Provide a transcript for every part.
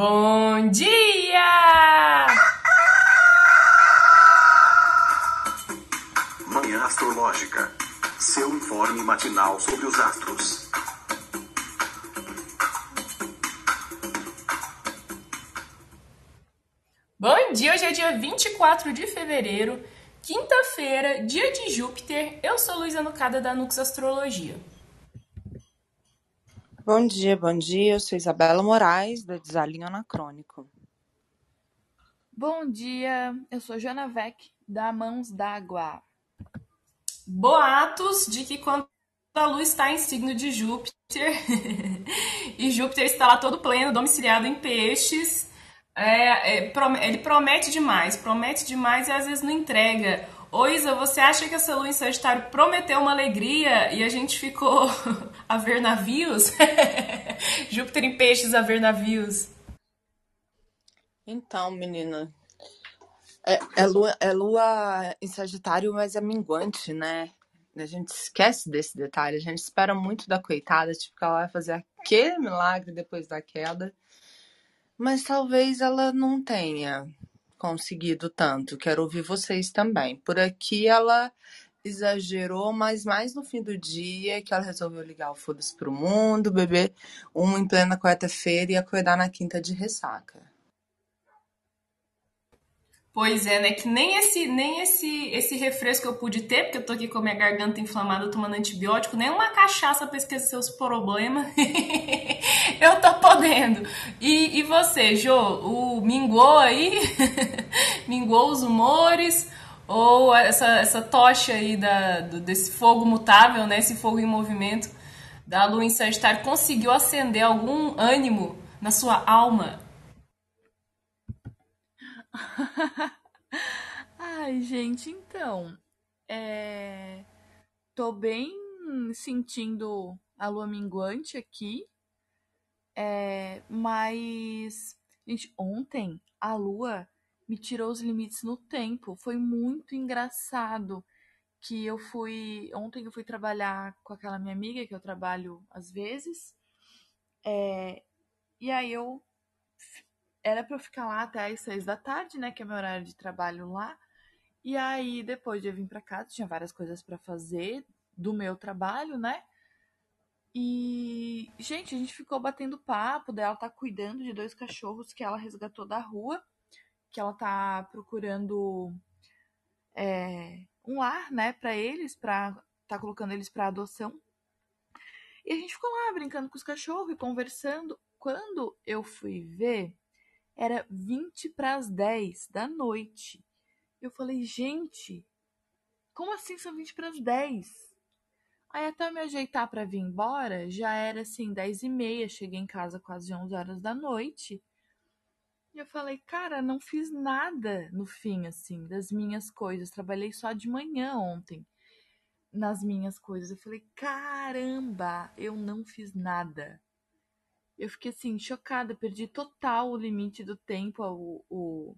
Bom dia! Manhã Astrológica. Seu informe matinal sobre os astros. Bom dia, hoje é dia 24 de fevereiro, quinta-feira, dia de Júpiter. Eu sou Luísa Nucada da Nux Astrologia. Bom dia, bom dia. Eu sou Isabela Moraes, do Desalinho Anacrônico. Bom dia, eu sou Joana Vec, da Mãos d'Água. Boatos de que quando a lua está em signo de Júpiter e Júpiter está lá todo pleno, domiciliado em peixes, é, é, ele promete demais, promete demais e às vezes não entrega. Ô Isa, você acha que essa lua em Sagitário prometeu uma alegria e a gente ficou a ver navios? Júpiter em peixes a ver navios. Então, menina, é, é, lua, é lua em Sagitário, mas é minguante, né? A gente esquece desse detalhe, a gente espera muito da coitada, tipo, que ela vai fazer aquele milagre depois da queda. Mas talvez ela não tenha conseguido tanto. Quero ouvir vocês também. Por aqui ela exagerou, mas mais no fim do dia que ela resolveu ligar o foda-se pro mundo, beber um em plena quarta-feira e acordar na quinta de ressaca. Pois é, né? Que nem esse, nem esse, esse refresco eu pude ter, porque eu tô aqui com a minha garganta inflamada tomando antibiótico, nem uma cachaça pra esquecer seus problemas. eu tô podendo. E, e você, Jô, o mingou aí? mingou os humores? Ou essa, essa tocha aí da, do, desse fogo mutável, né? Esse fogo em movimento da lua em Sagitário conseguiu acender algum ânimo na sua alma? Ai, gente, então, é... tô bem sentindo a lua minguante aqui, é... mas, gente, ontem a lua me tirou os limites no tempo, foi muito engraçado que eu fui, ontem eu fui trabalhar com aquela minha amiga que eu trabalho às vezes, é... e aí eu era para eu ficar lá até as seis da tarde, né? Que é meu horário de trabalho lá. E aí, depois de eu vir para casa, tinha várias coisas para fazer do meu trabalho, né? E, gente, a gente ficou batendo papo. Daí ela tá cuidando de dois cachorros que ela resgatou da rua, que ela tá procurando é, um lar, né, para eles, pra tá colocando eles para adoção. E a gente ficou lá brincando com os cachorros e conversando. Quando eu fui ver, era 20 para as 10 da noite. Eu falei, gente, como assim são 20 para as 10? Aí até eu me ajeitar para vir embora, já era assim, 10 e meia, cheguei em casa quase 11 horas da noite. E eu falei, cara, não fiz nada no fim, assim, das minhas coisas. Trabalhei só de manhã ontem nas minhas coisas. Eu falei, caramba, eu não fiz nada eu fiquei assim, chocada, perdi total o limite do tempo, o, o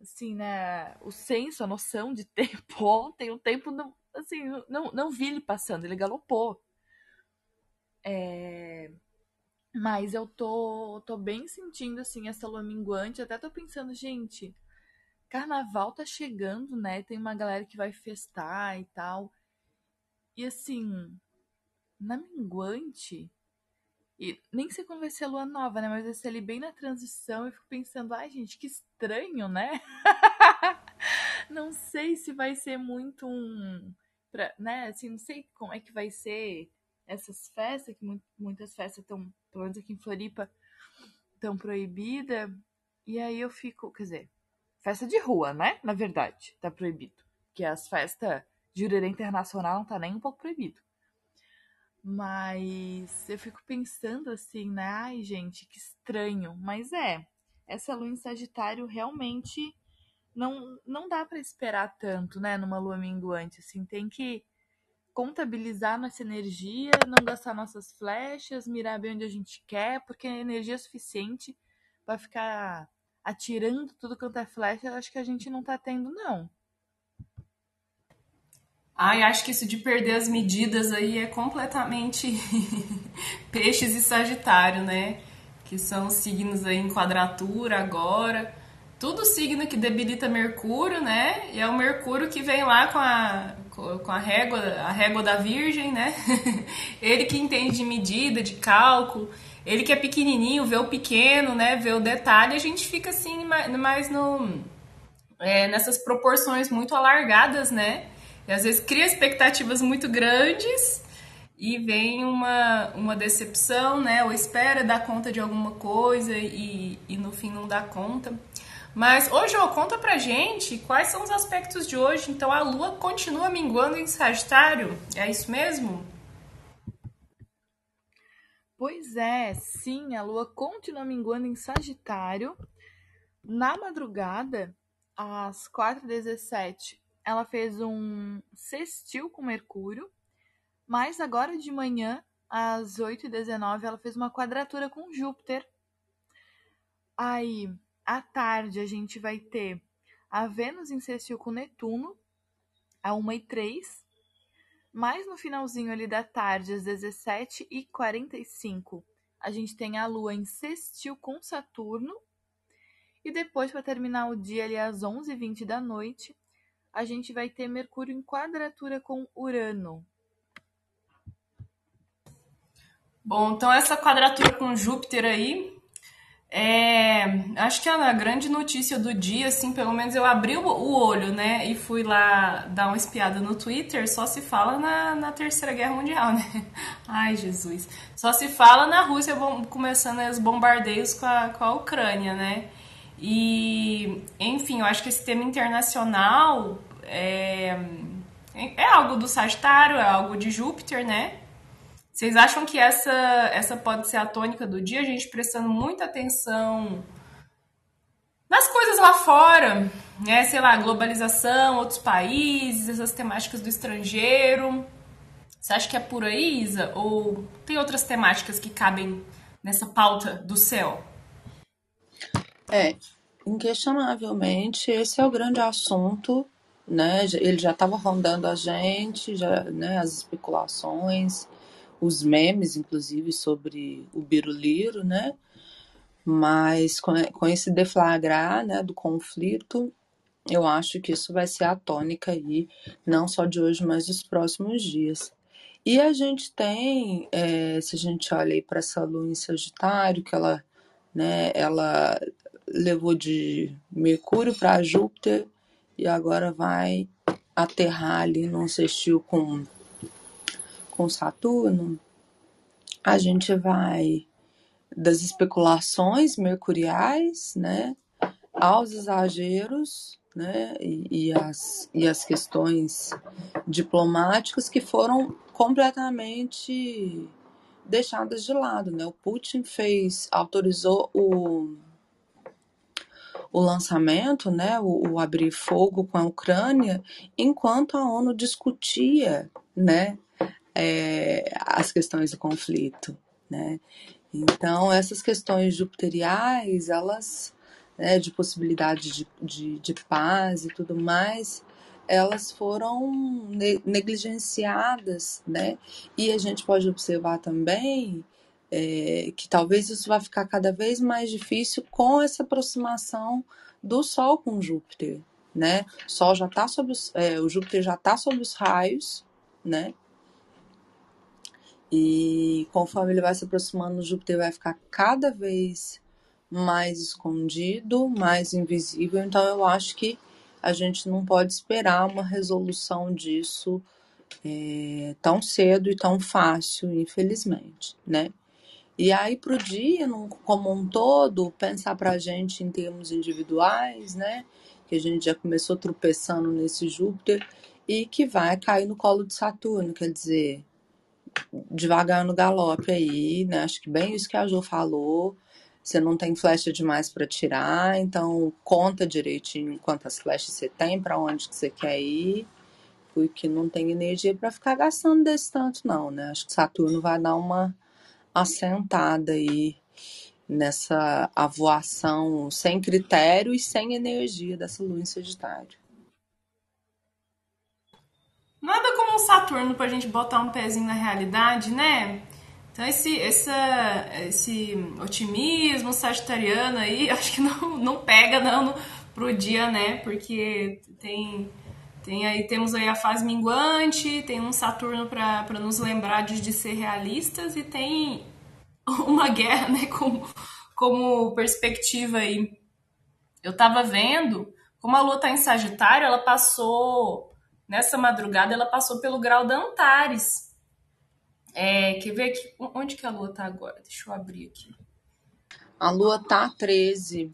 assim, né, o senso, a noção de tempo ontem, o tempo não, assim, não, não vi ele passando, ele galopou. É... Mas eu tô, tô bem sentindo, assim, essa lua minguante, até tô pensando, gente, carnaval tá chegando, né, tem uma galera que vai festar e tal, e assim, na minguante, e nem sei quando vai ser a lua nova, né? Mas vai ser ali bem na transição. E fico pensando, ai, gente, que estranho, né? não sei se vai ser muito um. Pra, né? Assim, não sei como é que vai ser essas festas, que muitas festas estão, pelo menos aqui em Floripa, estão proibidas. E aí eu fico, quer dizer, festa de rua, né? Na verdade, tá proibido. Que as festas de jurerê internacional não tá nem um pouco proibido. Mas eu fico pensando assim, né? Ai, gente, que estranho. Mas é, essa lua em Sagitário realmente não, não dá para esperar tanto, né? Numa lua minguante, assim, tem que contabilizar nossa energia, não gastar nossas flechas, mirar bem onde a gente quer, porque a energia é suficiente para ficar atirando tudo quanto é flecha, acho que a gente não tá tendo, não. Ai, acho que isso de perder as medidas aí é completamente peixes e sagitário, né? que são signos aí em quadratura agora. Tudo signo que debilita Mercúrio, né? E é o Mercúrio que vem lá com a, com a régua, a régua da Virgem, né? ele que entende de medida, de cálculo, ele que é pequenininho, vê o pequeno, né? Vê o detalhe, a gente fica assim mais no é, nessas proporções muito alargadas, né? E às vezes cria expectativas muito grandes e vem uma, uma decepção, né? Ou espera dar conta de alguma coisa e, e no fim não dá conta. Mas hoje, ó, conta pra gente quais são os aspectos de hoje. Então a Lua continua minguando em Sagitário, é isso mesmo? Pois é, sim, a Lua continua minguando em Sagitário. Na madrugada, às 4h17, ela fez um sextil com Mercúrio, mas agora de manhã, às 8h19, ela fez uma quadratura com Júpiter. Aí, à tarde, a gente vai ter a Vênus em sextil com Netuno, a 1h03. Mais no finalzinho ali da tarde, às 17h45, a gente tem a Lua em sextil com Saturno. E depois, para terminar o dia ali às 11h20 da noite, a gente vai ter Mercúrio em quadratura com Urano. Bom, então essa quadratura com Júpiter aí, é, acho que a grande notícia do dia, assim, pelo menos eu abri o, olho, né, e fui lá dar uma espiada no Twitter, só se fala na, na Terceira Guerra Mundial, né? Ai, Jesus. Só se fala na Rússia começando os bombardeios com a, com a Ucrânia, né? E, enfim, eu acho que esse tema internacional é, é algo do Sagitário, é algo de Júpiter, né? Vocês acham que essa, essa pode ser a tônica do dia? A gente prestando muita atenção nas coisas lá fora, né? Sei lá, globalização, outros países, essas temáticas do estrangeiro. Você acha que é por aí, Isa? Ou tem outras temáticas que cabem nessa pauta do céu? É, inquestionavelmente, esse é o grande assunto, né? Ele já estava rondando a gente, já, né? As especulações, os memes, inclusive, sobre o Biruliro, né? Mas com, esse deflagrar, né, do conflito, eu acho que isso vai ser a tônica aí, não só de hoje, mas dos próximos dias. E a gente tem, é, se a gente olha aí para essa lua em Sagitário, que ela, né, ela levou de Mercúrio para Júpiter e agora vai aterrar ali num sextil com, com Saturno, a gente vai das especulações mercuriais, né, aos exageros, né, e, e, as, e as questões diplomáticas que foram completamente deixadas de lado, né? O Putin fez, autorizou o o lançamento, né, o, o, abrir fogo com a Ucrânia, enquanto a ONU discutia, né, é, as questões do conflito, né. Então essas questões jupiteriais, elas, né, de possibilidade de, de, de paz e tudo mais, elas foram negligenciadas, né? E a gente pode observar também é, que talvez isso vai ficar cada vez mais difícil com essa aproximação do Sol com Júpiter, né? O Sol já tá sob os, é, o Júpiter já está sob os raios, né? E conforme ele vai se aproximando, o Júpiter vai ficar cada vez mais escondido, mais invisível. Então eu acho que a gente não pode esperar uma resolução disso é, tão cedo e tão fácil, infelizmente, né? E aí, para o dia, como um todo, pensar para a gente em termos individuais, né? Que a gente já começou tropeçando nesse Júpiter e que vai cair no colo de Saturno, quer dizer, devagar no galope aí, né? Acho que bem isso que a Jo falou. Você não tem flecha demais para tirar, então conta direitinho quantas flechas você tem, para onde que você quer ir, porque não tem energia para ficar gastando desse tanto, não, né? Acho que Saturno vai dar uma assentada aí nessa avoação sem critério e sem energia dessa lua em Sagitário. Nada como um Saturno pra gente botar um pezinho na realidade, né? Então esse, essa, esse otimismo sagitariano aí, acho que não, não pega não no, pro dia, né? Porque tem, tem aí, temos aí a fase minguante, tem um Saturno para nos lembrar de, de ser realistas e tem uma guerra, né, como, como perspectiva aí. Eu tava vendo, como a Lua tá em Sagitário, ela passou, nessa madrugada, ela passou pelo grau da Antares. É, quer ver aqui? Onde que a lua tá agora? Deixa eu abrir aqui. A lua tá 13.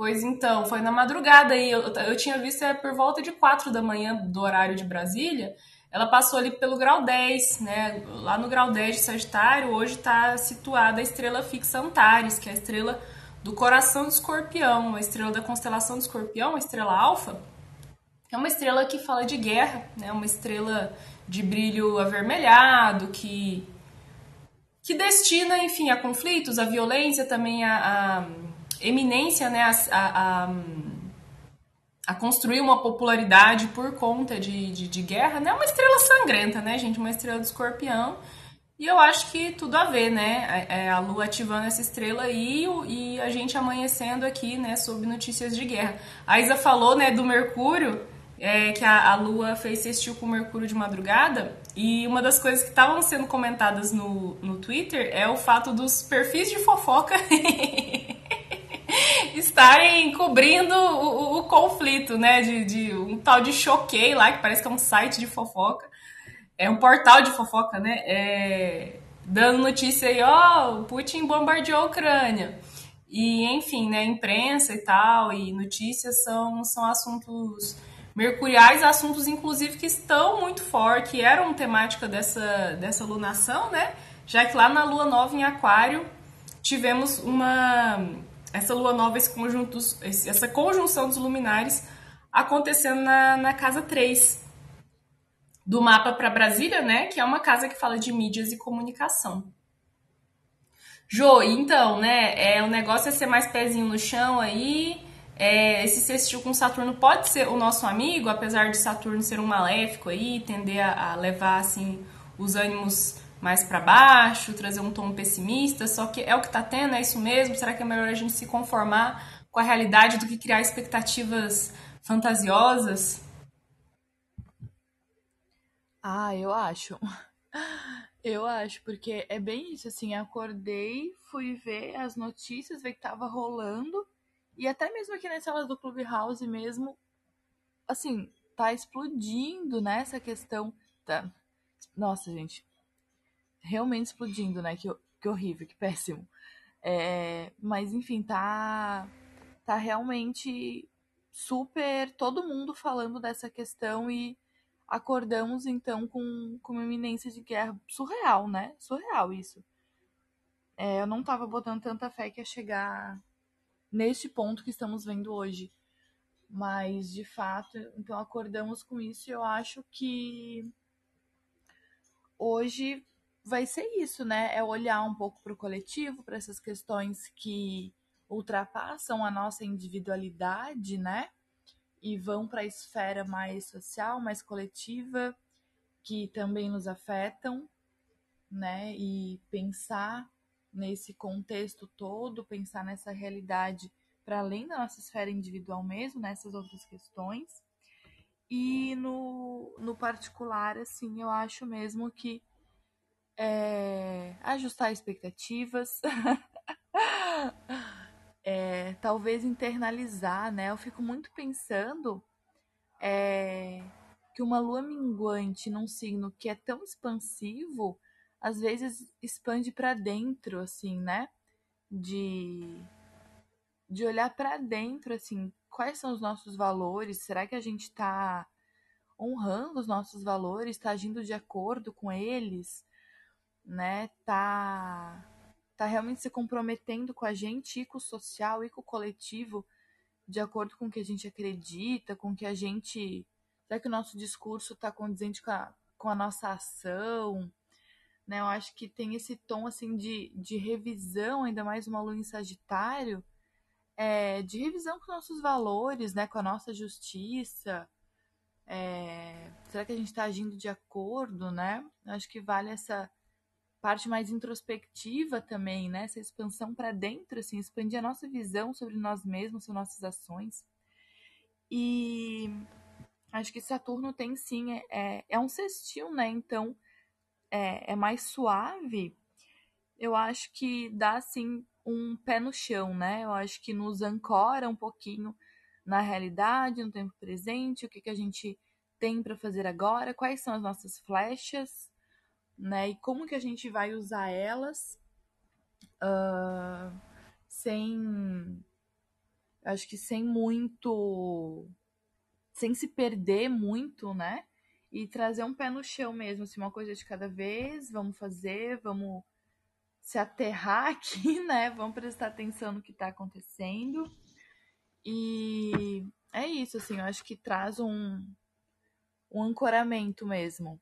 Pois então, foi na madrugada aí. Eu, eu tinha visto é por volta de 4 da manhã do horário de Brasília. Ela passou ali pelo grau 10, né? Lá no grau 10 de Sagitário, hoje está situada a estrela fixa Antares, que é a estrela do coração do escorpião, a estrela da constelação do escorpião, a estrela alfa. É uma estrela que fala de guerra, né? Uma estrela de brilho avermelhado, que, que destina, enfim, a conflitos, a violência, também a, a eminência, né, a, a, a, construir uma popularidade por conta de, de, de guerra, né? Uma estrela sangrenta, né, gente? Uma estrela do escorpião. E eu acho que tudo a ver, né? A, é, a Lua ativando essa estrela aí e a gente amanhecendo aqui, né, sob notícias de guerra. A Isa falou, né, do Mercúrio é, que a, a Lua fez sextil com Mercúrio de madrugada. E uma das coisas que estavam sendo comentadas no, no Twitter é o fato dos perfis de fofoca estarem cobrindo o, o, o, conflito, né? De, de um tal de Choquei lá, que parece que é um site de fofoca. É um portal de fofoca, né? É, dando notícia aí, ó, oh, Putin bombardeou a Ucrânia. E, enfim, né, imprensa e tal, e notícias são, são assuntos mercuriais, assuntos inclusive que estão muito fortes, que eram temática dessa, dessa lunação, né? Já que lá na lua nova em Aquário tivemos uma essa lua nova, esse conjunto, essa conjunção dos luminares acontecendo na, na casa 3 do mapa para Brasília, né? Que é uma casa que fala de mídias e comunicação. Jo, então, né? É, o negócio é ser mais pezinho no chão aí, é, esse sextil com Saturno pode ser o nosso amigo, apesar de Saturno ser um maléfico aí, tender a, a levar assim os ânimos mais para baixo, trazer um tom pessimista, só que é o que tá tendo, é isso mesmo? Será que é melhor a gente se conformar com a realidade do que criar expectativas fantasiosas? Ah, eu acho. Eu acho, porque é bem isso, assim, acordei, fui ver as notícias, ver que tava rolando, e até mesmo aqui nas salas do Clubhouse mesmo, assim, tá explodindo, né, essa questão. Nossa, gente, realmente explodindo, né, que, que horrível, que péssimo. É, mas, enfim, tá, tá realmente super todo mundo falando dessa questão e acordamos então com, com uma iminência de guerra surreal, né? Surreal isso. É, eu não tava botando tanta fé que ia chegar neste ponto que estamos vendo hoje. Mas, de fato, então acordamos com isso e eu acho que hoje vai ser isso, né? É olhar um pouco para o coletivo, para essas questões que ultrapassam a nossa individualidade, né? E vão para a esfera mais social, mais coletiva, que também nos afetam, né? E pensar nesse contexto todo, pensar nessa realidade para além da nossa esfera individual mesmo, nessas outras questões. E no, no particular, assim, eu acho mesmo que é, ajustar expectativas, é, talvez internalizar, né? Eu fico muito pensando é, que uma lua minguante num signo que é tão expansivo às vezes expande para dentro, assim, né? De, de olhar para dentro, assim, quais são os nossos valores? Será que a gente está honrando os nossos valores? Está agindo de acordo com eles? Né? Tá, tá realmente se comprometendo com a gente e com o social e com o coletivo de acordo com o que a gente acredita, com o que a gente. Será que o nosso discurso está condizente com a, com a nossa ação? né? Eu acho que tem esse tom assim de, de revisão, ainda mais uma lua em Sagitário, é, de revisão com nossos valores, né? Com a nossa justiça. É, será que a gente está agindo de acordo, né? Eu acho que vale essa parte mais introspectiva também, né? Essa expansão para dentro, assim, expandir a nossa visão sobre nós mesmos, sobre nossas ações. E acho que Saturno tem sim, é, é, é um sextil, né? Então é, é mais suave. Eu acho que dá assim um pé no chão, né? Eu acho que nos ancora um pouquinho na realidade, no tempo presente, o que, que a gente tem para fazer agora, quais são as nossas flechas, né? E como que a gente vai usar elas uh, sem. Acho que sem muito. Sem se perder muito, né? E trazer um pé no chão mesmo, assim, uma coisa de cada vez, vamos fazer, vamos se aterrar aqui, né? Vamos prestar atenção no que está acontecendo. E é isso, assim, eu acho que traz um, um ancoramento mesmo.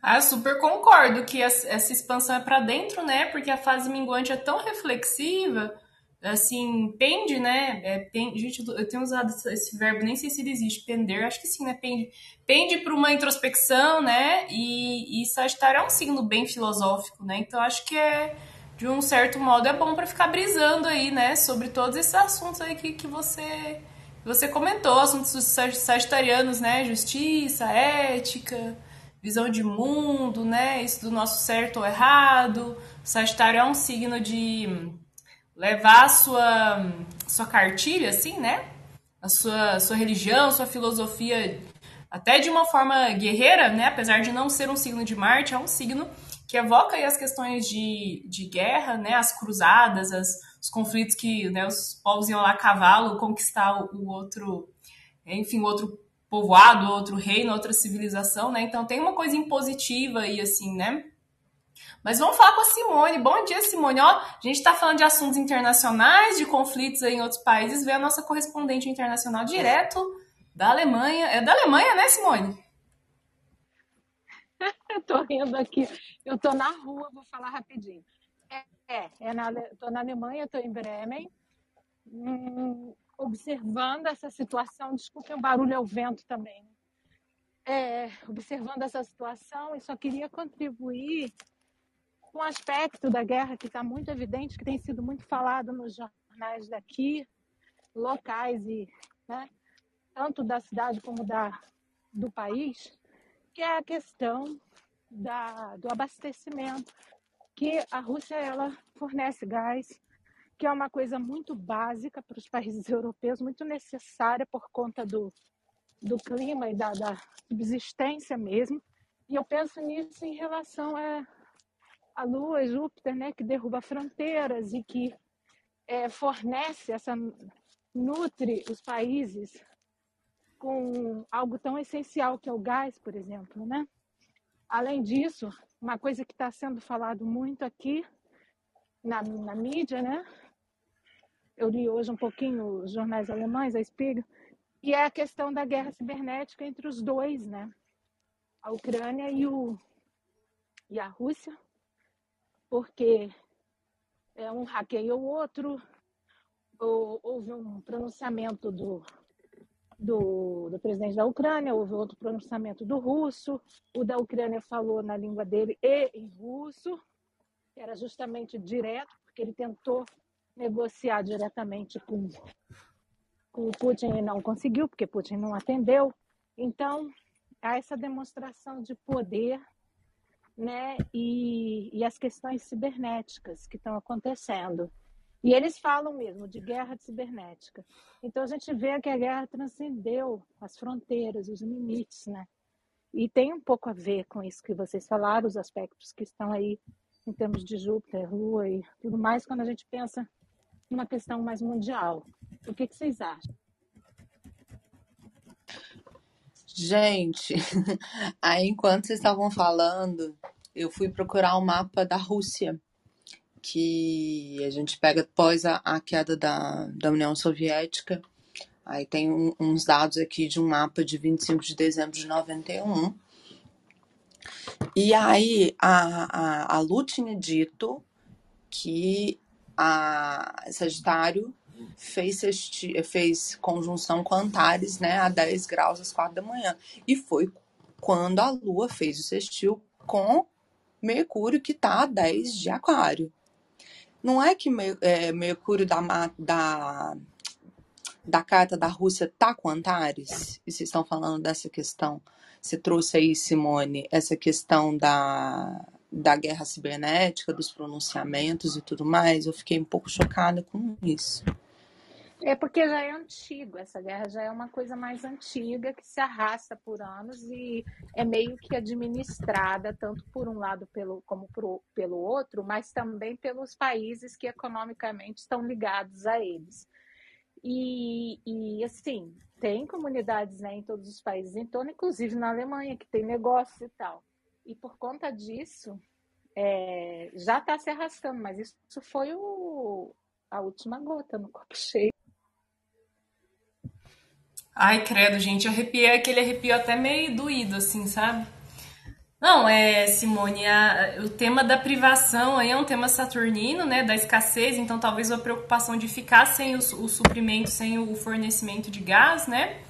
Ah, super concordo que essa expansão é para dentro, né? Porque a fase minguante é tão reflexiva, assim, pende, né? É, pende, gente, eu tenho usado esse verbo, nem sei se ele existe, pender, acho que sim, né? Pende, pende para uma introspecção, né? E, e Sagitário é um signo bem filosófico, né? Então acho que é, de um certo modo, é bom para ficar brisando aí, né? Sobre todos esses assuntos aí que, que você, você comentou, assuntos sagitarianos, né? Justiça, ética visão de mundo, né? Isso do nosso certo ou errado. O Sagitário é um signo de levar a sua, sua cartilha, assim, né? A sua, sua religião, sua filosofia, até de uma forma guerreira, né? Apesar de não ser um signo de Marte, é um signo que evoca aí as questões de, de guerra, né? As cruzadas, as, os conflitos que né, os povos iam lá a cavalo conquistar o, o outro, enfim, o outro povoado, outro reino, outra civilização, né? Então tem uma coisa impositiva aí, assim, né? Mas vamos falar com a Simone. Bom dia, Simone. Ó, a gente está falando de assuntos internacionais, de conflitos aí em outros países. Vê a nossa correspondente internacional direto da Alemanha. É da Alemanha, né, Simone? eu tô rindo aqui. Eu tô na rua, vou falar rapidinho. É, é, é na, tô na Alemanha, tô em Bremen. Hum, observando essa situação, desculpem o barulho é o vento também, né? é, observando essa situação e só queria contribuir com um aspecto da guerra que está muito evidente, que tem sido muito falado nos jornais daqui, locais e né, tanto da cidade como da, do país, que é a questão da, do abastecimento, que a Rússia ela fornece gás que é uma coisa muito básica para os países europeus, muito necessária por conta do, do clima e da, da subsistência mesmo. E eu penso nisso em relação a, a Lua, Júpiter, né, que derruba fronteiras e que é, fornece, essa nutre os países com algo tão essencial que é o gás, por exemplo, né? Além disso, uma coisa que está sendo falado muito aqui na, na mídia, né, eu li hoje um pouquinho os jornais alemães, a Spiegel, e é a questão da guerra cibernética entre os dois, né? A Ucrânia e, o, e a Rússia, porque é, um hackeia o outro, ou, houve um pronunciamento do, do, do, presidente da Ucrânia, houve outro pronunciamento do russo, o da Ucrânia falou na língua dele e em russo, que era justamente direto, porque ele tentou negociar diretamente com, com o Putin e não conseguiu, porque Putin não atendeu. Então, há essa demonstração de poder né, e, e as questões cibernéticas que estão acontecendo. E eles falam mesmo de guerra cibernética. Então a gente vê que a guerra transcendeu as fronteiras, os limites, né? E tem um pouco a ver com isso que vocês falaram, os aspectos que estão aí em termos de Júpiter, Lua e tudo mais, quando a gente pensa uma questão mais mundial. O que, que vocês acham? Gente, aí enquanto vocês estavam falando, eu fui procurar o um mapa da Rússia, que a gente pega após a, a queda da, da União Soviética. Aí tem um, uns dados aqui de um mapa de 25 de dezembro de 91. E aí a, a, a Lu tinha dito que a Sagitário fez, fez conjunção com Antares, né, a 10 graus às 4 da manhã. E foi quando a Lua fez o sextil com Mercúrio, que está a 10 de Aquário. Não é que é, Mercúrio da, da, da carta da Rússia tá com Antares? E vocês estão falando dessa questão. Você trouxe aí, Simone, essa questão da, da guerra cibernética, dos pronunciamentos e tudo mais. Eu fiquei um pouco chocada com isso. É porque já é antigo, essa guerra já é uma coisa mais antiga que se arrasta por anos e é meio que administrada tanto por um lado pelo, como pro, pelo outro, mas também pelos países que economicamente estão ligados a eles. E, e assim, tem comunidades né, em todos os países em torno, inclusive na Alemanha, que tem negócio e tal. E por conta disso, é, já está se arrastando, mas isso foi o, a última gota no copo cheio. Ai, credo, gente, arrepiei aquele arrepio até meio doído, assim, sabe? Não, é, Simone, a, o tema da privação é um tema saturnino, né, da escassez, então talvez a preocupação de ficar sem o, o suprimento, sem o fornecimento de gás, né,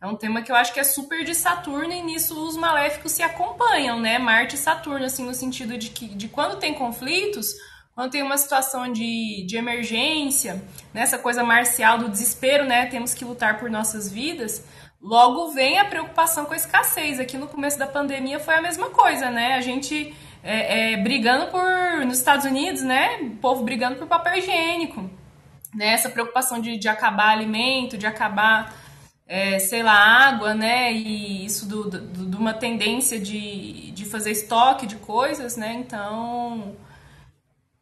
é um tema que eu acho que é super de Saturno e nisso os maléficos se acompanham, né, Marte e Saturno, assim, no sentido de que de quando tem conflitos, quando tem uma situação de, de emergência, nessa né, coisa marcial do desespero, né? Temos que lutar por nossas vidas. Logo vem a preocupação com a escassez. Aqui no começo da pandemia foi a mesma coisa, né? A gente é, é, brigando por nos Estados Unidos, né? O povo brigando por papel higiênico, né? Essa preocupação de, de acabar alimento, de acabar é, sei lá, água, né? E isso do, do, de uma tendência de, de fazer estoque de coisas, né? Então,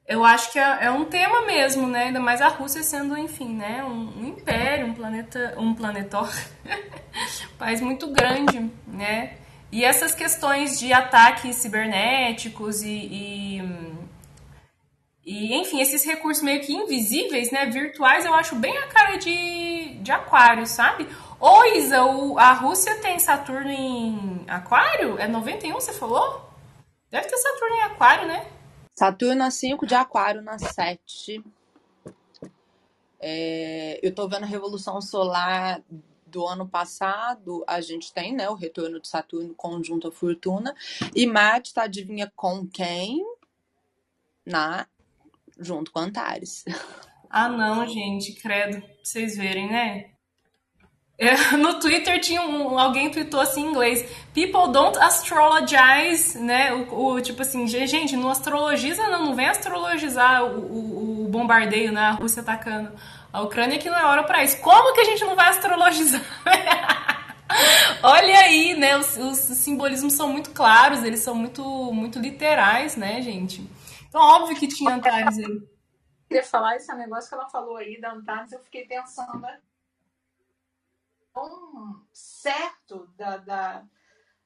eu acho que é, é, um tema mesmo, né? Ainda mais a Rússia sendo, enfim, né? Um, um império, um planeta, um planetor, um país muito grande, né? E essas questões de ataques cibernéticos e, e, e, enfim, esses recursos meio que invisíveis, né? Virtuais, eu acho bem a cara de, de aquário, sabe? Ô, Isa, o, a Rússia tem Saturno em aquário? É 91, você falou? Deve ter Saturno em aquário, né? Saturno a 5 de Aquário na 7. É, eu estou vendo a Revolução Solar do ano passado, a gente tem né, o retorno de Saturno conjunto a Fortuna. E Marte está, adivinha com quem? Na, junto com Antares. Ah, não, gente, credo. Pra vocês verem, né? É, no Twitter tinha um, alguém tweetou assim em inglês: People don't astrologize, né? O, o tipo assim, gente, não astrologiza, não, não vem astrologizar o, o, o bombardeio, né? A Rússia atacando a Ucrânia, que não é hora para isso. Como que a gente não vai astrologizar? Olha aí, né? Os, os, simbolismos são muito claros, eles são muito, muito literais, né, gente? Então, óbvio que tinha Antares aí. Eu queria falar esse negócio que ela falou aí da Antares, eu fiquei pensando, né? Certo da, da,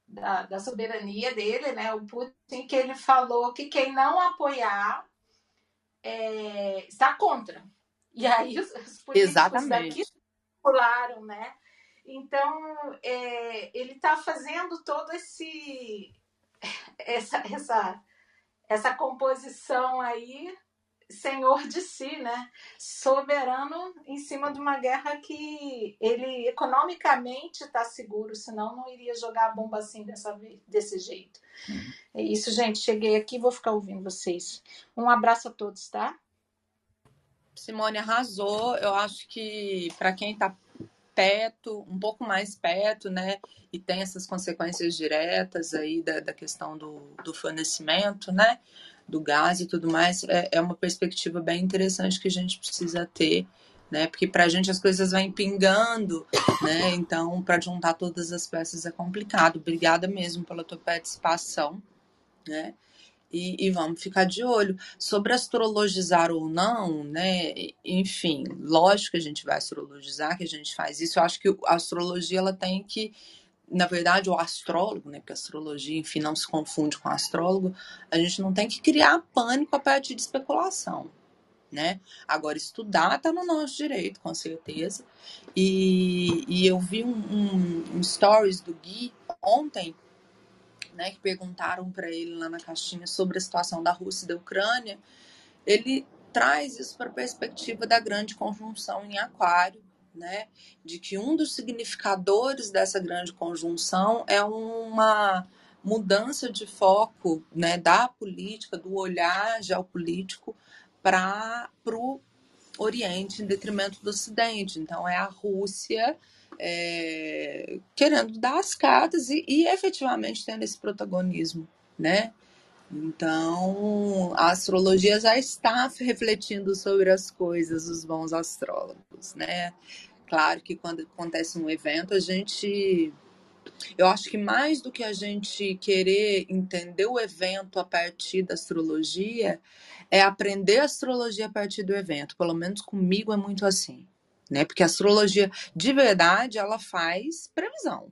da, da, soberania dele, né? O Putin, que ele falou que quem não apoiar é, está contra. E aí os, os políticos Exatamente. daqui pularam, né? Então é, ele está fazendo todo esse essa, essa, essa composição aí senhor de si, né? Soberano em cima de uma guerra que ele economicamente está seguro, senão não iria jogar a bomba assim dessa, desse jeito. Uhum. É isso, gente. Cheguei aqui, vou ficar ouvindo vocês. Um abraço a todos, tá? Simone arrasou. Eu acho que para quem está perto, um pouco mais perto, né? E tem essas consequências diretas aí da, da questão do, do fornecimento, né? Do gás e tudo mais, é, é uma perspectiva bem interessante que a gente precisa ter, né? Porque para a gente as coisas vão pingando, né? Então, para juntar todas as peças é complicado. Obrigada mesmo pela tua participação, né? E, e, vamos ficar de olho. Sobre astrologizar ou não, né? Enfim, lógico que a gente vai astrologizar, que a gente faz isso. Eu acho que a astrologia ela tem que na verdade, o astrólogo, né, porque astrologia, enfim, não se confunde com astrólogo, a gente não tem que criar pânico a partir de especulação, né? Agora, estudar está no nosso direito, com certeza. E, e eu vi um, um, um stories do Gui ontem, né, que perguntaram para ele lá na caixinha sobre a situação da Rússia e da Ucrânia. Ele traz isso para a perspectiva da grande conjunção em Aquário, né, de que um dos significadores dessa grande conjunção é uma mudança de foco né, da política, do olhar geopolítico para o Oriente em detrimento do Ocidente. Então, é a Rússia é, querendo dar as cartas e, e efetivamente tendo esse protagonismo, né? Então, a astrologia já está refletindo sobre as coisas, os bons astrólogos, né? Claro que quando acontece um evento, a gente. Eu acho que mais do que a gente querer entender o evento a partir da astrologia, é aprender a astrologia a partir do evento. Pelo menos comigo é muito assim, né? Porque a astrologia, de verdade, ela faz previsão,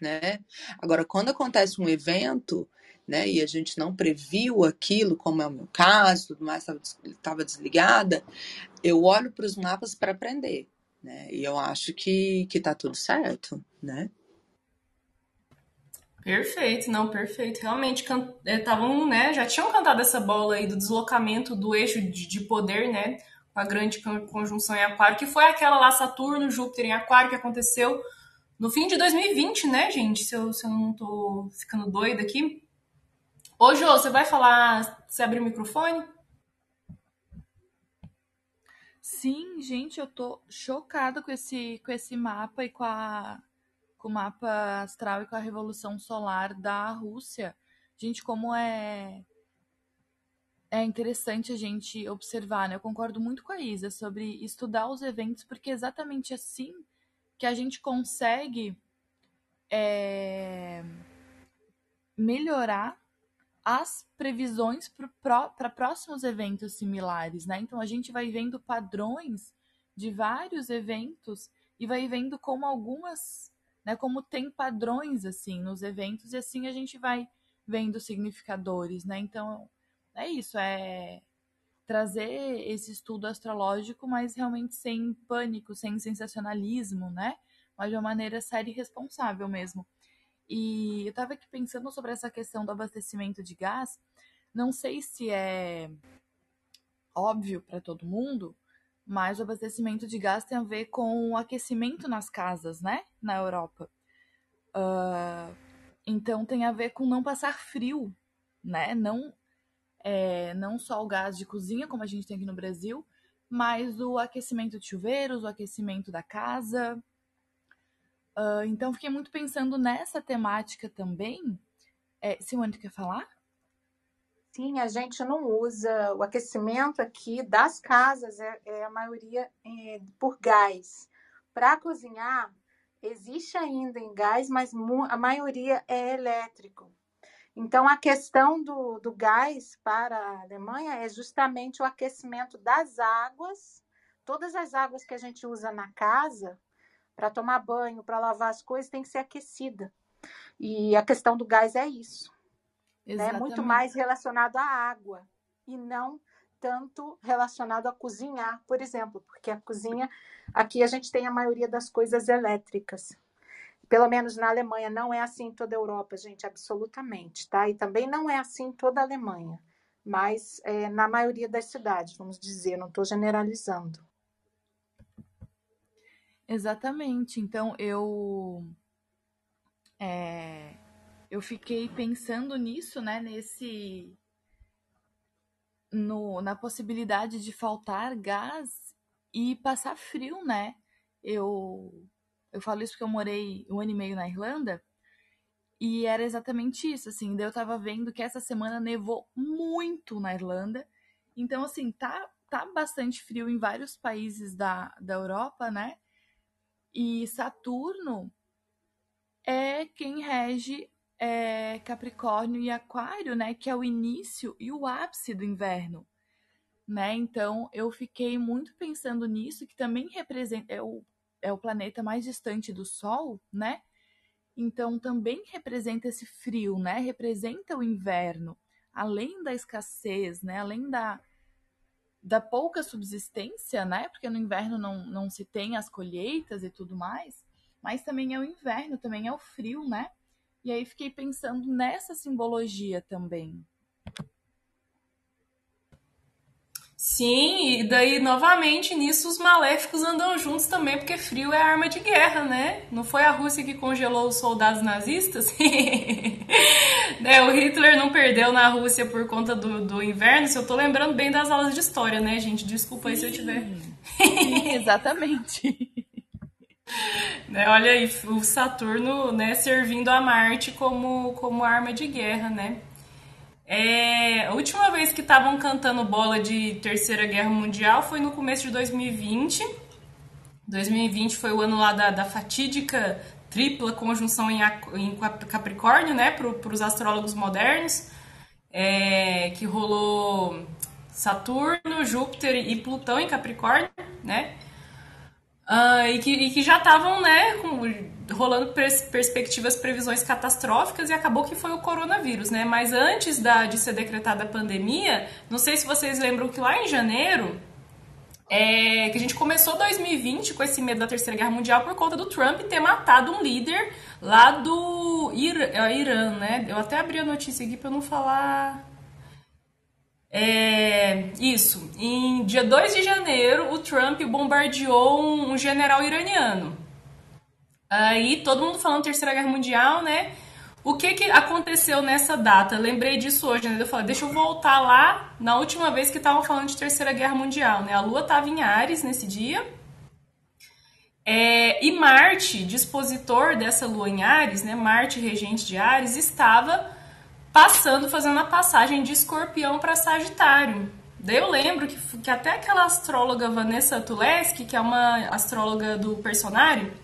né? Agora, quando acontece um evento, né, e a gente não previu aquilo, como é o meu caso, tudo mais, estava desligada, eu olho para os mapas para aprender, né, e eu acho que, que tá tudo certo, né. Perfeito, não, perfeito. Realmente estavam, é, né, já tinham cantado essa bola aí do deslocamento do eixo de, de poder, né, com a grande conjunção em Aquário, que foi aquela lá Saturno, Júpiter em Aquário que aconteceu no fim de 2020, né, gente? Se eu, se eu não tô ficando doida aqui. Ô, Jô, você vai falar, você abrir o microfone? Sim, gente, eu tô chocada com esse, com esse mapa e com, a, com o mapa astral e com a revolução solar da Rússia. Gente, como é é interessante a gente observar, né? Eu concordo muito com a Isa sobre estudar os eventos, porque é exatamente assim que a gente consegue é, melhorar as previsões para próximos eventos similares, né? Então a gente vai vendo padrões de vários eventos e vai vendo como algumas, né, como tem padrões assim nos eventos e assim a gente vai vendo significadores, né? Então é isso, é trazer esse estudo astrológico, mas realmente sem pânico, sem sensacionalismo, né? Mas de uma maneira séria e responsável mesmo. E eu estava aqui pensando sobre essa questão do abastecimento de gás. Não sei se é óbvio para todo mundo, mas o abastecimento de gás tem a ver com o aquecimento nas casas, né? Na Europa. Uh, então tem a ver com não passar frio, né? Não, é, não só o gás de cozinha, como a gente tem aqui no Brasil, mas o aquecimento de chuveiros, o aquecimento da casa, Uh, então, fiquei muito pensando nessa temática também. É, Simone, tu quer falar? Sim, a gente não usa o aquecimento aqui das casas, é, é a maioria é, por gás. Para cozinhar, existe ainda em gás, mas a maioria é elétrico. Então, a questão do, do gás para a Alemanha é justamente o aquecimento das águas. Todas as águas que a gente usa na casa, para tomar banho, para lavar as coisas, tem que ser aquecida. E a questão do gás é isso. É né? muito mais relacionado à água e não tanto relacionado a cozinhar, por exemplo, porque a cozinha aqui a gente tem a maioria das coisas elétricas. Pelo menos na Alemanha não é assim em toda a Europa, gente, absolutamente, tá? E também não é assim em toda a Alemanha, mas é, na maioria das cidades, vamos dizer, não estou generalizando. Exatamente. Então eu é, eu fiquei pensando nisso, né? Nesse no, na possibilidade de faltar gás e passar frio, né? Eu eu falo isso porque eu morei um ano e meio na Irlanda e era exatamente isso, assim. Daí eu tava vendo que essa semana nevou muito na Irlanda. Então, assim, tá, tá bastante frio em vários países da, da Europa, né? E Saturno é quem rege é, Capricórnio e Aquário, né? Que é o início e o ápice do inverno, né? Então eu fiquei muito pensando nisso, que também representa é o, é o planeta mais distante do Sol, né? Então também representa esse frio, né? Representa o inverno, além da escassez, né? Além da da pouca subsistência, né? Porque no inverno não, não se tem as colheitas e tudo mais, mas também é o inverno, também é o frio, né? E aí fiquei pensando nessa simbologia também. Sim, e daí novamente nisso os maléficos andam juntos também, porque frio é arma de guerra, né? Não foi a Rússia que congelou os soldados nazistas? né? O Hitler não perdeu na Rússia por conta do, do inverno. Se eu tô lembrando bem das aulas de história, né, gente? Desculpa aí se eu tiver. Sim, exatamente. né, olha aí, o Saturno, né, servindo a Marte como, como arma de guerra, né? É, a última vez que estavam cantando bola de Terceira Guerra Mundial foi no começo de 2020. 2020 foi o ano lá da, da fatídica tripla conjunção em, em Capricórnio, né, para os astrólogos modernos, é, que rolou Saturno, Júpiter e Plutão em Capricórnio, né? Uh, e, que, e, que, já estavam, né, com, rolando pers perspectivas, previsões catastróficas e acabou que foi o coronavírus, né? Mas antes da, de ser decretada a pandemia, não sei se vocês lembram que lá em janeiro, é, que a gente começou 2020 com esse medo da Terceira Guerra Mundial por conta do Trump ter matado um líder lá do Ir é, Irã, né? Eu até abri a notícia aqui para não falar é, isso. Em dia 2 de janeiro, o Trump bombardeou um, um, general iraniano. Aí todo mundo falando Terceira Guerra Mundial, né? O que, que aconteceu nessa data? Lembrei disso hoje, né? Eu falei, deixa eu voltar lá na última vez que estavam falando de Terceira Guerra Mundial, né? A Lua estava em Ares nesse dia. É, e Marte, dispositor dessa Lua em Ares, né? Marte, regente de Ares, estava passando, fazendo a passagem de escorpião para Sagitário. Daí eu lembro que, que até aquela astróloga Vanessa Tuleski, que é uma astróloga do Personário,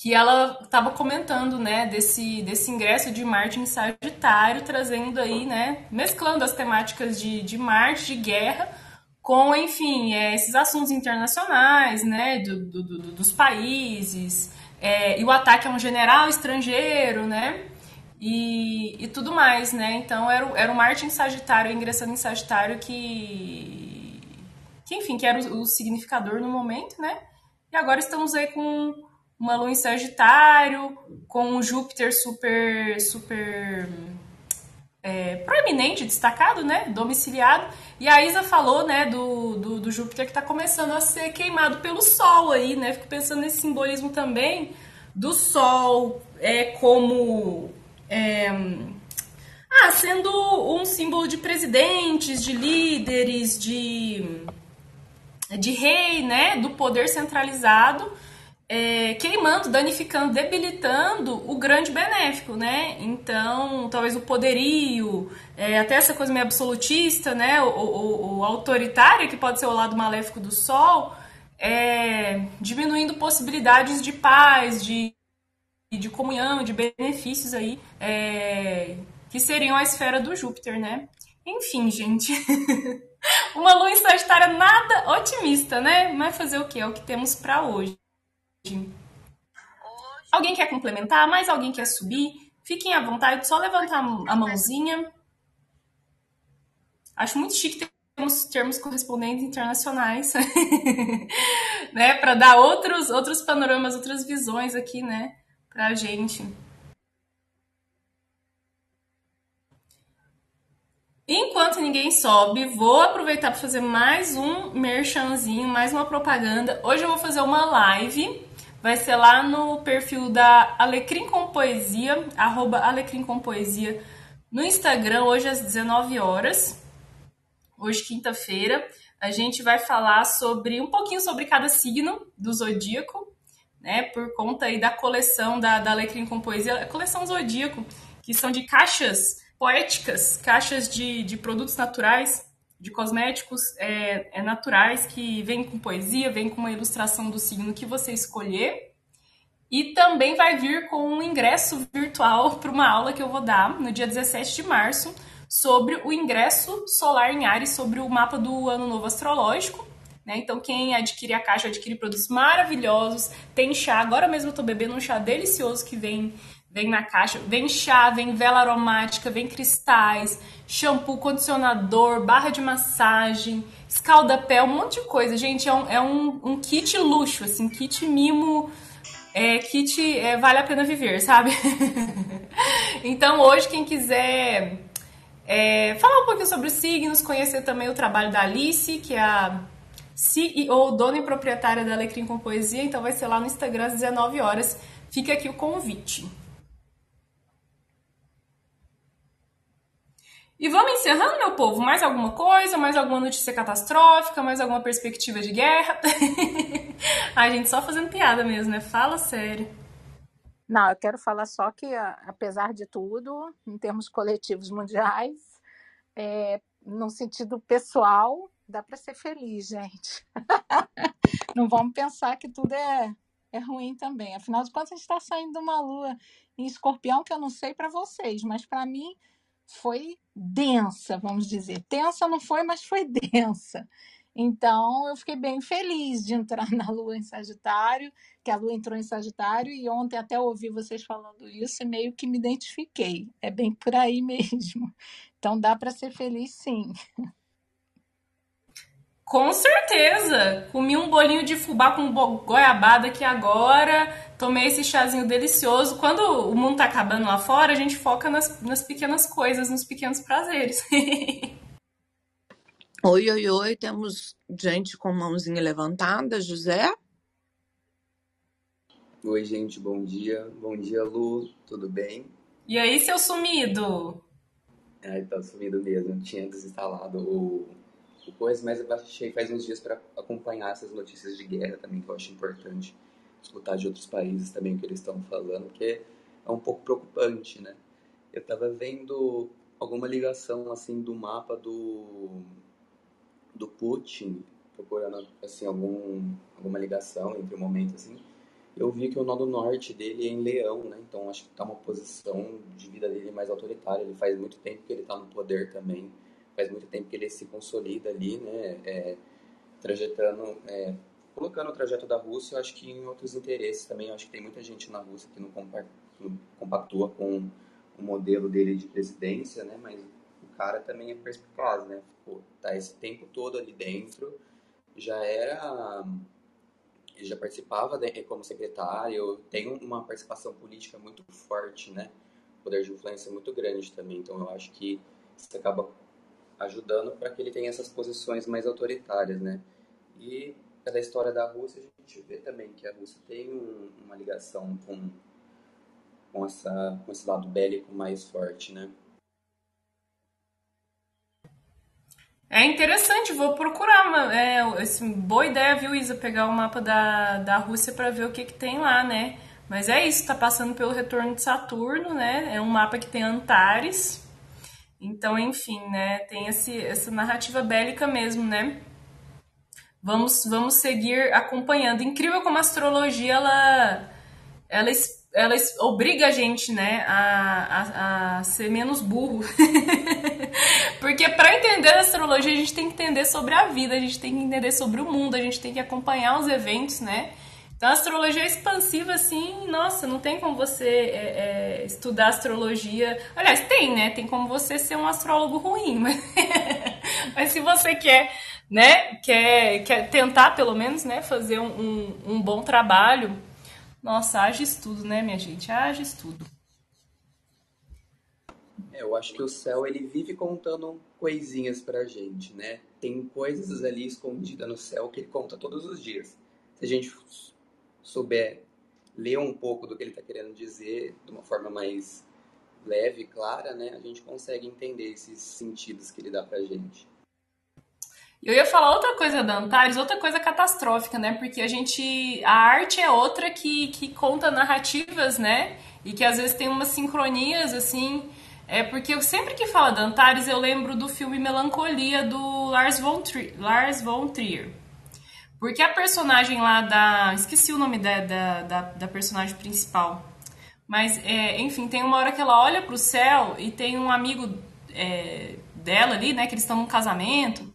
que ela estava comentando, né, desse, desse ingresso de Marte em Sagitário, trazendo aí, né, mesclando as temáticas de, de Marte, de guerra, com, enfim, é, esses assuntos internacionais, né, do, do, do dos países, é, e o ataque a um general estrangeiro, né, e, e tudo mais, né? Então era, era o Marte em Sagitário, ingressando em Sagitário, que, que enfim, que era o, o significador no momento, né? E agora estamos aí com uma lua em Sagitário, com um Júpiter super, super é, proeminente, destacado, né? Domiciliado. E a Isa falou, né, do, do, do Júpiter que está começando a ser queimado pelo Sol aí, né? Fico pensando nesse simbolismo também do Sol é, como é, ah, sendo um símbolo de presidentes, de líderes, de, de rei, né, do poder centralizado, é, queimando, danificando, debilitando o grande benéfico, né? Então, talvez o poderio, é, até essa coisa meio absolutista, né? O, o, o, autoritário, que pode ser o lado maléfico do Sol, é, diminuindo possibilidades de paz, de de comunhão, de benefícios aí, é, que seriam a esfera do Júpiter, né? Enfim, gente. Uma lua em Sagitário nada otimista, né? Mas fazer o que? É o que temos para hoje. Alguém quer complementar? Mais alguém quer subir? Fiquem à vontade, só levantar a mãozinha. Acho muito chique ter termos, termos correspondentes internacionais, né, para dar outros outros panoramas, outras visões aqui, né, pra gente. Enquanto ninguém sobe, vou aproveitar para fazer mais um merchanzinho, mais uma propaganda. Hoje eu vou fazer uma live, vai ser lá no perfil da Alecrim com Poesia, arroba Alecrim com Poesia, no Instagram, hoje às 19 horas, hoje quinta-feira. A gente vai falar sobre um pouquinho sobre cada signo do zodíaco, né, por conta aí da coleção da, da Alecrim com Poesia, a coleção Zodíaco, que são de caixas poéticas, caixas de, de produtos naturais, de cosméticos é, é naturais, que vem com poesia, vem com uma ilustração do signo que você escolher. E também vai vir com um ingresso virtual para uma aula que eu vou dar no dia 17 de março sobre o ingresso solar em Ares, sobre o mapa do ano novo astrológico. Né? Então, quem adquire a caixa adquire produtos maravilhosos. Tem chá, agora mesmo eu tô bebendo um chá delicioso que vem vem na caixa. Vem chá, vem vela aromática, vem cristais, shampoo, condicionador, barra de massagem, escalda-pé, um monte de coisa. Gente, é um, é um, um kit luxo, assim, kit mimo. É, kit é, vale a pena viver, sabe? então, hoje, quem quiser É, falar um pouquinho sobre os signos, conhecer também o trabalho da Alice, que é a CEO, dona e proprietária da Alecrim com Poesia. Então vai ser lá no Instagram às 19 horas. Fica aqui o convite. E vamos encerrando, meu povo? Mais alguma coisa? Mais alguma notícia catastrófica? Mais alguma perspectiva de guerra? a gente só fazendo piada mesmo, né? Fala sério. Não, eu quero falar só que, apesar de tudo, em termos coletivos mundiais, é, no sentido pessoal, dá para ser feliz, gente. Não vamos pensar que tudo é, é ruim também. Afinal de contas, a gente está saindo de uma lua em escorpião que eu não sei para vocês, mas para mim foi densa, vamos dizer. Tensa não foi, mas foi densa. Então, eu fiquei bem feliz de entrar na Lua em Sagitário, que a Lua entrou em Sagitário, e ontem até ouvi vocês falando isso e meio que me identifiquei. É bem por aí mesmo. Então, dá para ser feliz, sim. Com certeza! Comi um bolinho de fubá com goiabada aqui agora, tomei esse chazinho delicioso. Quando o mundo tá acabando lá fora, a gente foca nas, nas pequenas coisas, nos pequenos prazeres. oi, oi, oi, temos gente com mãozinha levantada, José? Oi, gente, bom dia. Bom dia, Lu, tudo bem? E aí, seu sumido? Ai, tá sumido mesmo. Tinha desinstalado o coisa, mas eu baixei faz uns dias para acompanhar essas notícias de guerra também, que eu acho importante escutar de outros países também o que eles estão falando, porque é um pouco preocupante, né? Eu estava vendo alguma ligação assim do mapa do do Putin, procurando assim algum alguma ligação entre o momento assim. Eu vi que o nodo norte dele é em Leão, né? Então acho que está uma posição de vida dele mais autoritária. Ele faz muito tempo que ele está no poder também faz muito tempo que ele se consolida ali, né, é, trajetando, é, colocando o trajeto da Rússia, eu acho que em outros interesses também, eu acho que tem muita gente na Rússia que não, compactua com o modelo dele de presidência, né, mas o cara também é perspicaz, né, Pô, tá esse tempo todo ali dentro, já era já participava de, como secretário, tem uma participação política muito forte, né? Poder de influência muito grande também. Então eu acho que isso acaba ajudando para que ele tenha essas posições mais autoritárias, né? E pela história da Rússia, a gente vê também que a Rússia tem um, uma ligação com, com, essa, com esse lado bélico mais forte, né? É interessante, vou procurar. É, esse, boa ideia, viu, Isa, pegar o mapa da, da Rússia para ver o que, que tem lá, né? Mas é isso, tá passando pelo retorno de Saturno, né? É um mapa que tem Antares, então, enfim, né, tem esse, essa narrativa bélica mesmo, né? Vamos, vamos seguir acompanhando. Incrível como a astrologia ela, ela, ela obriga a gente, né, a, a, a ser menos burro. Porque para entender a astrologia, a gente tem que entender sobre a vida, a gente tem que entender sobre o mundo, a gente tem que acompanhar os eventos, né? Então, a astrologia é expansiva, assim, nossa, não tem como você é, é, estudar astrologia. Aliás, tem, né? Tem como você ser um astrólogo ruim, mas, mas se você quer, né, quer, quer tentar, pelo menos, né, fazer um, um, um bom trabalho, nossa, haja estudo, né, minha gente? Haja estudo. É, eu acho que o céu, ele vive contando coisinhas pra gente, né? Tem coisas ali escondidas no céu que ele conta todos os dias. Se a gente souber ler um pouco do que ele está querendo dizer de uma forma mais leve, clara, né, a gente consegue entender esses sentidos que ele dá pra gente. Eu ia falar outra coisa da Antares, outra coisa catastrófica, né? Porque a gente. A arte é outra que, que conta narrativas, né? E que às vezes tem umas sincronias, assim. É porque eu sempre que falo da Antares, eu lembro do filme Melancolia do Lars von Trier. Lars von Trier. Porque a personagem lá da. Esqueci o nome da, da, da, da personagem principal. Mas, é, enfim, tem uma hora que ela olha pro céu e tem um amigo é, dela ali, né? Que eles estão num casamento.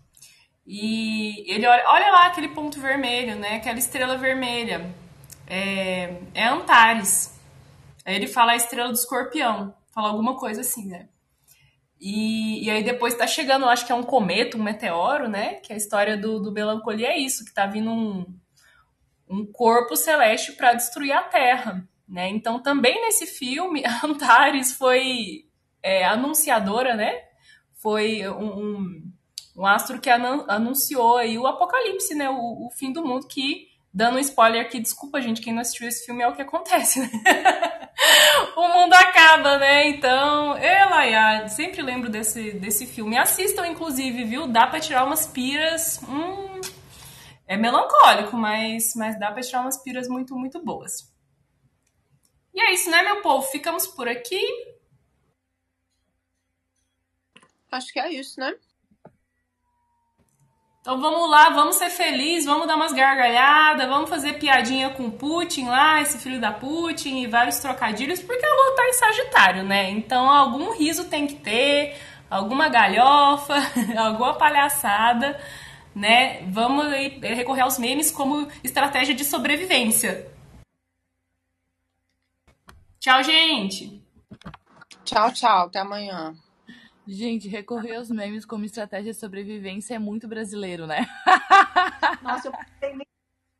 E ele olha, olha lá aquele ponto vermelho, né? Aquela estrela vermelha. É, é Antares. Aí ele fala a estrela do escorpião. Fala alguma coisa assim, né? E, e aí depois tá chegando, acho que é um cometa, um meteoro, né? Que a história do, do Melancolia é isso, que tá vindo um, um corpo celeste para destruir a Terra, né? Então também nesse filme, a Antares foi é, anunciadora, né? foi um, um, um astro que anunciou aí o apocalipse, né? O, o, fim do mundo, que, dando um spoiler aqui, desculpa, gente, quem não assistiu esse filme é o que acontece, né? o mundo acaba, né? Então, Elaiá, sempre lembro desse, desse filme. Assistam, inclusive, viu? Dá pra tirar umas piras. Hum, é melancólico, mas, mas dá pra tirar umas piras muito, muito boas. E é isso, né, meu povo? Ficamos por aqui. Acho que é isso, né? Então vamos lá, vamos ser felizes, vamos dar umas gargalhadas, vamos fazer piadinha com Putin lá, esse filho da Putin e vários trocadilhos, porque a lua tá em Sagitário, né? Então algum riso tem que ter, alguma galhofa, alguma palhaçada, né? Vamos recorrer aos memes como estratégia de sobrevivência. Tchau, gente! Tchau, tchau, até amanhã. Gente, recorrer aos memes como estratégia de sobrevivência é muito brasileiro, né? Nossa, eu pensei,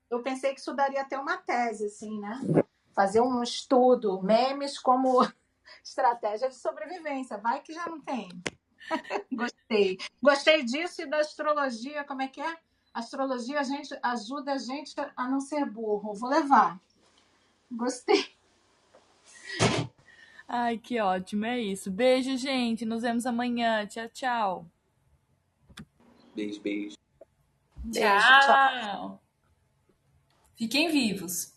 eu pensei que isso daria até uma tese, assim, né? Fazer um estudo, memes como estratégia de sobrevivência. Vai que já não tem. Gostei. Gostei disso e da astrologia, como é que é? astrologia a gente ajuda a gente a não ser burro. Vou levar. Gostei. Ai, que ótimo, é isso. Beijo, gente. Nos vemos amanhã. Tchau, tchau. Beijo, beijo. Tchau. tchau. Fiquem vivos.